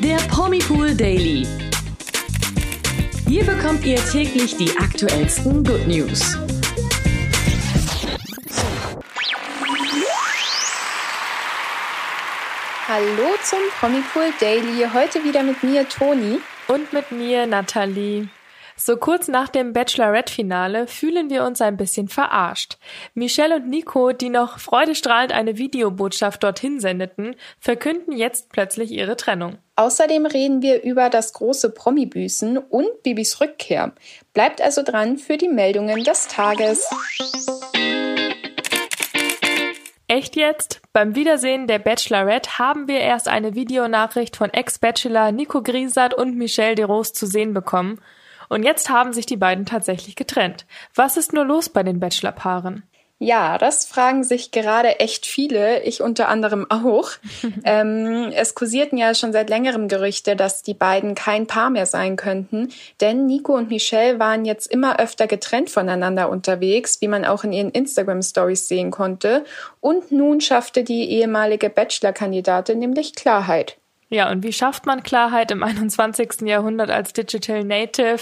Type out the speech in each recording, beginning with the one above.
Der Promipool Daily. Hier bekommt ihr täglich die aktuellsten Good News. Hallo zum Promipool Daily. Heute wieder mit mir Toni. Und mit mir Nathalie. So kurz nach dem Bachelorette-Finale fühlen wir uns ein bisschen verarscht. Michelle und Nico, die noch freudestrahlend eine Videobotschaft dorthin sendeten, verkünden jetzt plötzlich ihre Trennung. Außerdem reden wir über das große Promi-Büßen und Bibis Rückkehr. Bleibt also dran für die Meldungen des Tages. Echt jetzt? Beim Wiedersehen der Bachelorette haben wir erst eine Videonachricht von Ex-Bachelor Nico Griesert und Michelle de Rose zu sehen bekommen und jetzt haben sich die beiden tatsächlich getrennt. Was ist nur los bei den Bachelorpaaren? Ja, das fragen sich gerade echt viele, ich unter anderem auch. ähm, es kursierten ja schon seit längerem Gerüchte, dass die beiden kein Paar mehr sein könnten, denn Nico und Michelle waren jetzt immer öfter getrennt voneinander unterwegs, wie man auch in ihren Instagram-Stories sehen konnte. Und nun schaffte die ehemalige Bachelor-Kandidatin nämlich Klarheit. Ja, und wie schafft man Klarheit im 21. Jahrhundert als Digital Native?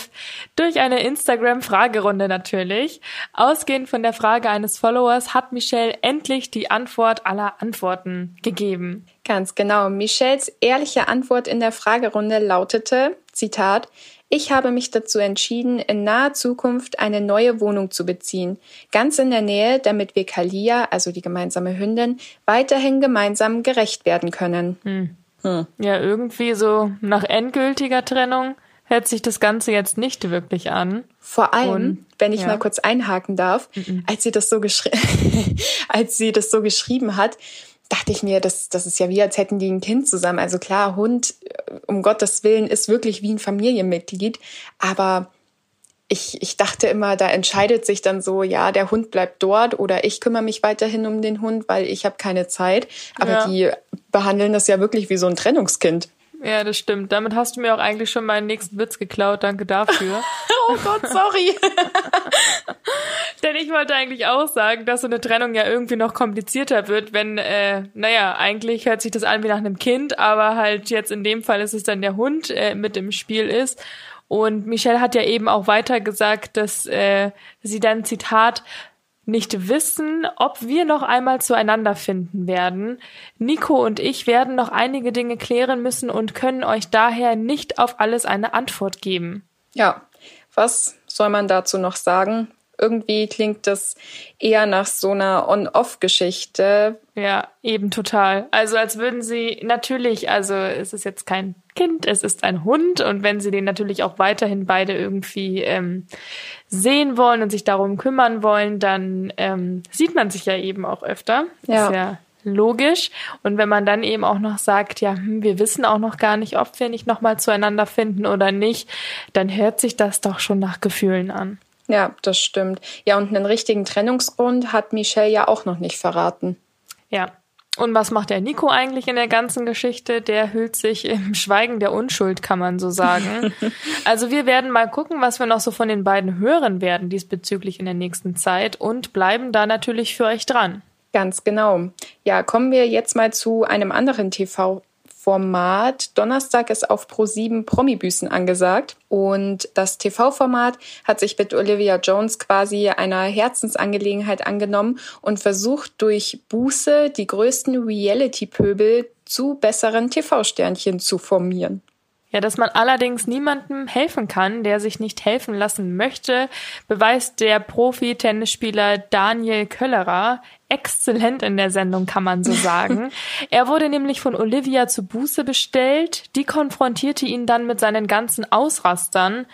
Durch eine Instagram-Fragerunde natürlich. Ausgehend von der Frage eines Followers hat Michelle endlich die Antwort aller Antworten gegeben. Ganz genau. Michelles ehrliche Antwort in der Fragerunde lautete, Zitat, ich habe mich dazu entschieden, in naher Zukunft eine neue Wohnung zu beziehen. Ganz in der Nähe, damit wir Kalia, also die gemeinsame Hündin, weiterhin gemeinsam gerecht werden können. Hm. Hm. Ja, irgendwie so nach endgültiger Trennung hört sich das Ganze jetzt nicht wirklich an. Vor allem, Und, wenn ich ja. mal kurz einhaken darf, mhm. als sie das so geschrieben, als sie das so geschrieben hat, dachte ich mir, das, das ist ja wie, als hätten die ein Kind zusammen. Also klar, Hund, um Gottes Willen, ist wirklich wie ein Familienmitglied. Aber ich, ich dachte immer, da entscheidet sich dann so, ja, der Hund bleibt dort oder ich kümmere mich weiterhin um den Hund, weil ich habe keine Zeit. Aber ja. die behandeln das ja wirklich wie so ein Trennungskind. Ja, das stimmt. Damit hast du mir auch eigentlich schon meinen nächsten Witz geklaut. Danke dafür. oh Gott, sorry. Denn ich wollte eigentlich auch sagen, dass so eine Trennung ja irgendwie noch komplizierter wird, wenn, äh, naja, eigentlich hört sich das an wie nach einem Kind, aber halt jetzt in dem Fall ist es dann der Hund äh, mit im Spiel ist. Und Michelle hat ja eben auch weiter gesagt, dass äh, sie dann Zitat nicht wissen, ob wir noch einmal zueinander finden werden. Nico und ich werden noch einige Dinge klären müssen und können euch daher nicht auf alles eine Antwort geben. Ja, was soll man dazu noch sagen? Irgendwie klingt das eher nach so einer On-Off-Geschichte. Ja, eben total. Also als würden sie natürlich, also es ist jetzt kein Kind, es ist ein Hund und wenn sie den natürlich auch weiterhin beide irgendwie ähm, sehen wollen und sich darum kümmern wollen, dann ähm, sieht man sich ja eben auch öfter. Ja. Ist ja logisch. Und wenn man dann eben auch noch sagt, ja, hm, wir wissen auch noch gar nicht, ob wir nicht nochmal zueinander finden oder nicht, dann hört sich das doch schon nach Gefühlen an. Ja, das stimmt. Ja, und einen richtigen Trennungsgrund hat Michelle ja auch noch nicht verraten. Ja. Und was macht der Nico eigentlich in der ganzen Geschichte? Der hüllt sich im Schweigen der Unschuld, kann man so sagen. also wir werden mal gucken, was wir noch so von den beiden hören werden diesbezüglich in der nächsten Zeit und bleiben da natürlich für euch dran. Ganz genau. Ja, kommen wir jetzt mal zu einem anderen TV Format. Donnerstag ist auf Pro7 Promi-Büßen angesagt. Und das TV-Format hat sich mit Olivia Jones quasi einer Herzensangelegenheit angenommen und versucht durch Buße die größten Reality-Pöbel zu besseren TV-Sternchen zu formieren. Ja, dass man allerdings niemandem helfen kann, der sich nicht helfen lassen möchte, beweist der Profi-Tennisspieler Daniel Köllerer exzellent in der Sendung, kann man so sagen. er wurde nämlich von Olivia zu Buße bestellt. Die konfrontierte ihn dann mit seinen ganzen Ausrastern,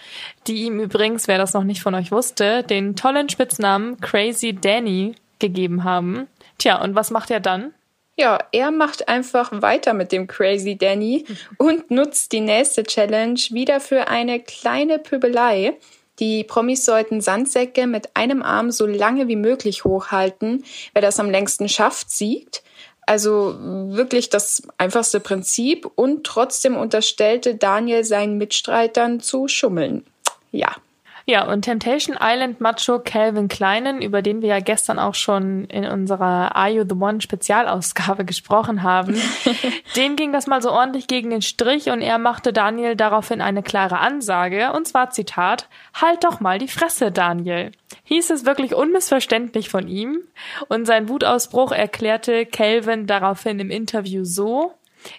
die ihm übrigens, wer das noch nicht von euch wusste, den tollen Spitznamen Crazy Danny gegeben haben. Tja, und was macht er dann? Ja, er macht einfach weiter mit dem Crazy Danny und nutzt die nächste Challenge wieder für eine kleine Pöbelei. Die Promis sollten Sandsäcke mit einem Arm so lange wie möglich hochhalten. Wer das am längsten schafft, siegt. Also wirklich das einfachste Prinzip und trotzdem unterstellte Daniel seinen Mitstreitern zu schummeln. Ja. Ja, und Temptation Island Macho Calvin Kleinen, über den wir ja gestern auch schon in unserer Are You the One Spezialausgabe gesprochen haben, dem ging das mal so ordentlich gegen den Strich und er machte Daniel daraufhin eine klare Ansage, und zwar Zitat, Halt doch mal die Fresse, Daniel. Hieß es wirklich unmissverständlich von ihm und sein Wutausbruch erklärte Calvin daraufhin im Interview so,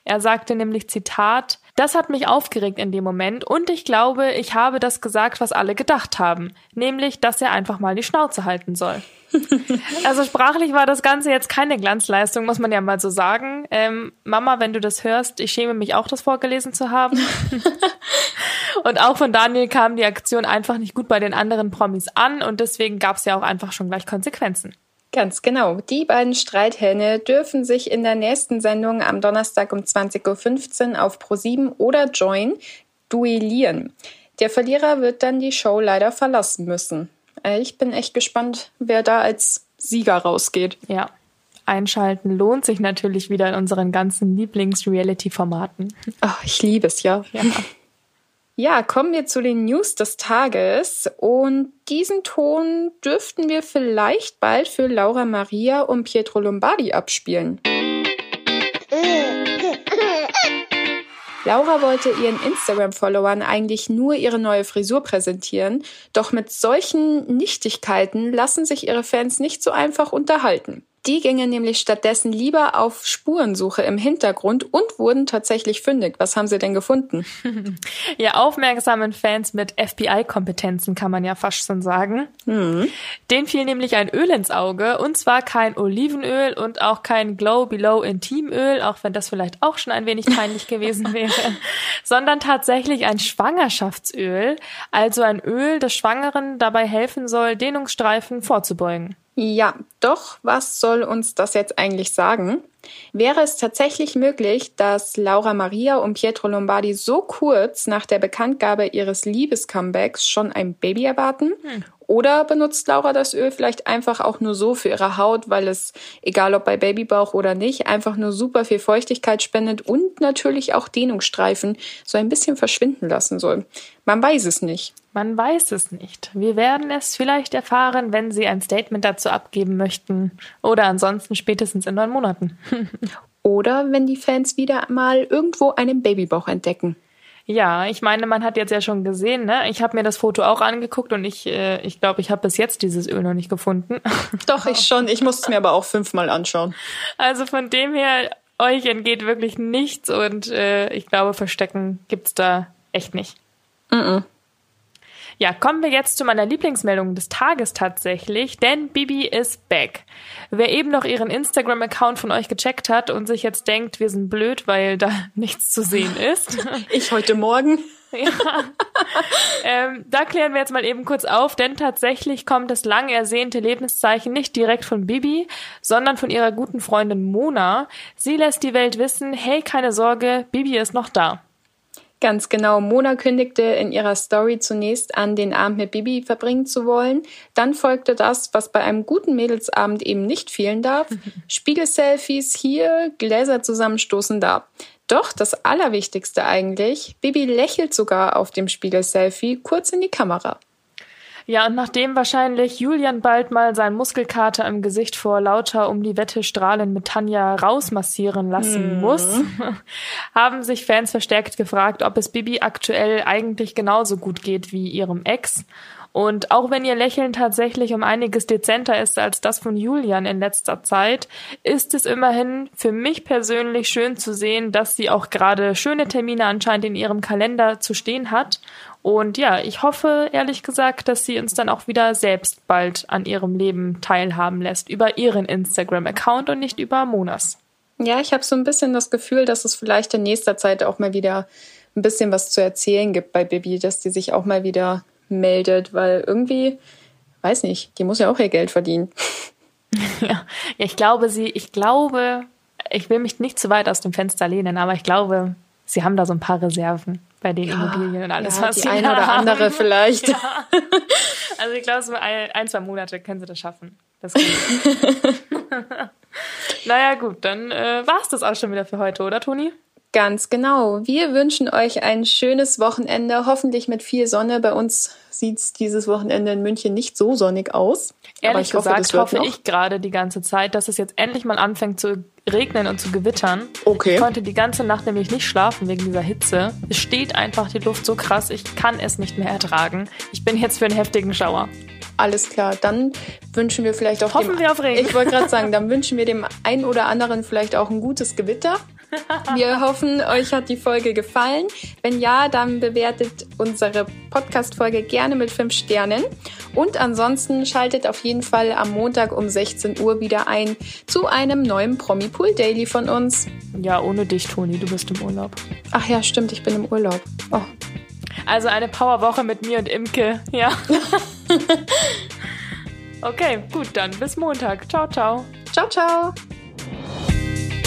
er sagte nämlich Zitat, das hat mich aufgeregt in dem Moment und ich glaube, ich habe das gesagt, was alle gedacht haben, nämlich, dass er einfach mal die Schnauze halten soll. also sprachlich war das Ganze jetzt keine Glanzleistung, muss man ja mal so sagen. Ähm, Mama, wenn du das hörst, ich schäme mich auch, das vorgelesen zu haben. und auch von Daniel kam die Aktion einfach nicht gut bei den anderen Promis an und deswegen gab es ja auch einfach schon gleich Konsequenzen. Ganz genau. Die beiden Streithähne dürfen sich in der nächsten Sendung am Donnerstag um 20.15 Uhr auf Pro7 oder Join duellieren. Der Verlierer wird dann die Show leider verlassen müssen. Äh, ich bin echt gespannt, wer da als Sieger rausgeht. Ja. Einschalten lohnt sich natürlich wieder in unseren ganzen Lieblings-Reality-Formaten. Ach, ich liebe es, ja. ja. Ja, kommen wir zu den News des Tages. Und diesen Ton dürften wir vielleicht bald für Laura Maria und Pietro Lombardi abspielen. Laura wollte ihren Instagram-Followern eigentlich nur ihre neue Frisur präsentieren, doch mit solchen Nichtigkeiten lassen sich ihre Fans nicht so einfach unterhalten. Die gingen nämlich stattdessen lieber auf Spurensuche im Hintergrund und wurden tatsächlich fündig. Was haben sie denn gefunden? ja, aufmerksamen Fans mit FBI-Kompetenzen kann man ja fast schon sagen. Mhm. Den fiel nämlich ein Öl ins Auge und zwar kein Olivenöl und auch kein Glow Below Intimöl, auch wenn das vielleicht auch schon ein wenig peinlich gewesen wäre, sondern tatsächlich ein Schwangerschaftsöl, also ein Öl, das Schwangeren dabei helfen soll, Dehnungsstreifen vorzubeugen. Ja, doch, was soll uns das jetzt eigentlich sagen? Wäre es tatsächlich möglich, dass Laura Maria und Pietro Lombardi so kurz nach der Bekanntgabe ihres Liebescomebacks schon ein Baby erwarten? Hm. Oder benutzt Laura das Öl vielleicht einfach auch nur so für ihre Haut, weil es, egal ob bei Babybauch oder nicht, einfach nur super viel Feuchtigkeit spendet und natürlich auch Dehnungsstreifen so ein bisschen verschwinden lassen soll? Man weiß es nicht. Man weiß es nicht. Wir werden es vielleicht erfahren, wenn Sie ein Statement dazu abgeben möchten. Oder ansonsten spätestens in neun Monaten. Oder wenn die Fans wieder mal irgendwo einen Babybauch entdecken. Ja, ich meine, man hat jetzt ja schon gesehen, ne? Ich habe mir das Foto auch angeguckt und ich äh, ich glaube, ich habe bis jetzt dieses Öl noch nicht gefunden. Doch, ich schon. Ich musste es mir aber auch fünfmal anschauen. Also von dem her, euch entgeht wirklich nichts und äh, ich glaube, Verstecken gibt's da echt nicht. Mm, -mm. Ja, kommen wir jetzt zu meiner Lieblingsmeldung des Tages tatsächlich, denn Bibi ist back. Wer eben noch ihren Instagram-Account von euch gecheckt hat und sich jetzt denkt, wir sind blöd, weil da nichts zu sehen ist. Ich heute Morgen. Ja. ähm, da klären wir jetzt mal eben kurz auf, denn tatsächlich kommt das lang ersehnte Lebenszeichen nicht direkt von Bibi, sondern von ihrer guten Freundin Mona. Sie lässt die Welt wissen, hey, keine Sorge, Bibi ist noch da. Ganz genau. Mona kündigte in ihrer Story zunächst an, den Abend mit Bibi verbringen zu wollen. Dann folgte das, was bei einem guten Mädelsabend eben nicht fehlen darf. Spiegelselfies hier, Gläser zusammenstoßen da. Doch das Allerwichtigste eigentlich, Bibi lächelt sogar auf dem Spiegelselfie kurz in die Kamera. Ja, und nachdem wahrscheinlich Julian bald mal sein Muskelkater im Gesicht vor lauter um die Wette strahlen mit Tanja rausmassieren lassen mhm. muss, haben sich Fans verstärkt gefragt, ob es Bibi aktuell eigentlich genauso gut geht wie ihrem Ex. Und auch wenn ihr Lächeln tatsächlich um einiges dezenter ist als das von Julian in letzter Zeit, ist es immerhin für mich persönlich schön zu sehen, dass sie auch gerade schöne Termine anscheinend in ihrem Kalender zu stehen hat und ja, ich hoffe ehrlich gesagt, dass sie uns dann auch wieder selbst bald an ihrem Leben teilhaben lässt über ihren Instagram-Account und nicht über Monas. Ja, ich habe so ein bisschen das Gefühl, dass es vielleicht in nächster Zeit auch mal wieder ein bisschen was zu erzählen gibt bei Bibi, dass die sich auch mal wieder meldet, weil irgendwie, weiß nicht, die muss ja auch ihr Geld verdienen. Ja, ich glaube, sie, ich glaube, ich will mich nicht zu weit aus dem Fenster lehnen, aber ich glaube, sie haben da so ein paar Reserven bei den ja, Immobilien und alles, ja, was die eine oder haben. andere vielleicht. Ja. Also ich glaube, so ein, ein, zwei Monate können sie das schaffen. Das naja, gut, dann äh, war es das auch schon wieder für heute, oder Toni? Ganz genau. Wir wünschen euch ein schönes Wochenende, hoffentlich mit viel Sonne. Bei uns sieht es dieses Wochenende in München nicht so sonnig aus. Ehrlich ich gesagt hoffe, hoffe ich gerade die ganze Zeit, dass es jetzt endlich mal anfängt zu regnen und zu gewittern. Okay. Ich konnte die ganze Nacht nämlich nicht schlafen wegen dieser Hitze. Es steht einfach die Luft so krass, ich kann es nicht mehr ertragen. Ich bin jetzt für einen heftigen Schauer. Alles klar, dann wünschen wir vielleicht auch Hoffen dem, wir auf Regen. Ich wollte gerade sagen, dann wünschen wir dem einen oder anderen vielleicht auch ein gutes Gewitter. Wir hoffen, euch hat die Folge gefallen. Wenn ja, dann bewertet unsere Podcast-Folge gerne mit fünf Sternen. Und ansonsten schaltet auf jeden Fall am Montag um 16 Uhr wieder ein zu einem neuen Promi Pool Daily von uns. Ja, ohne dich, Toni, du bist im Urlaub. Ach ja, stimmt, ich bin im Urlaub. Oh. Also eine Powerwoche mit mir und Imke, ja. okay, gut, dann bis Montag. Ciao, ciao. Ciao, ciao.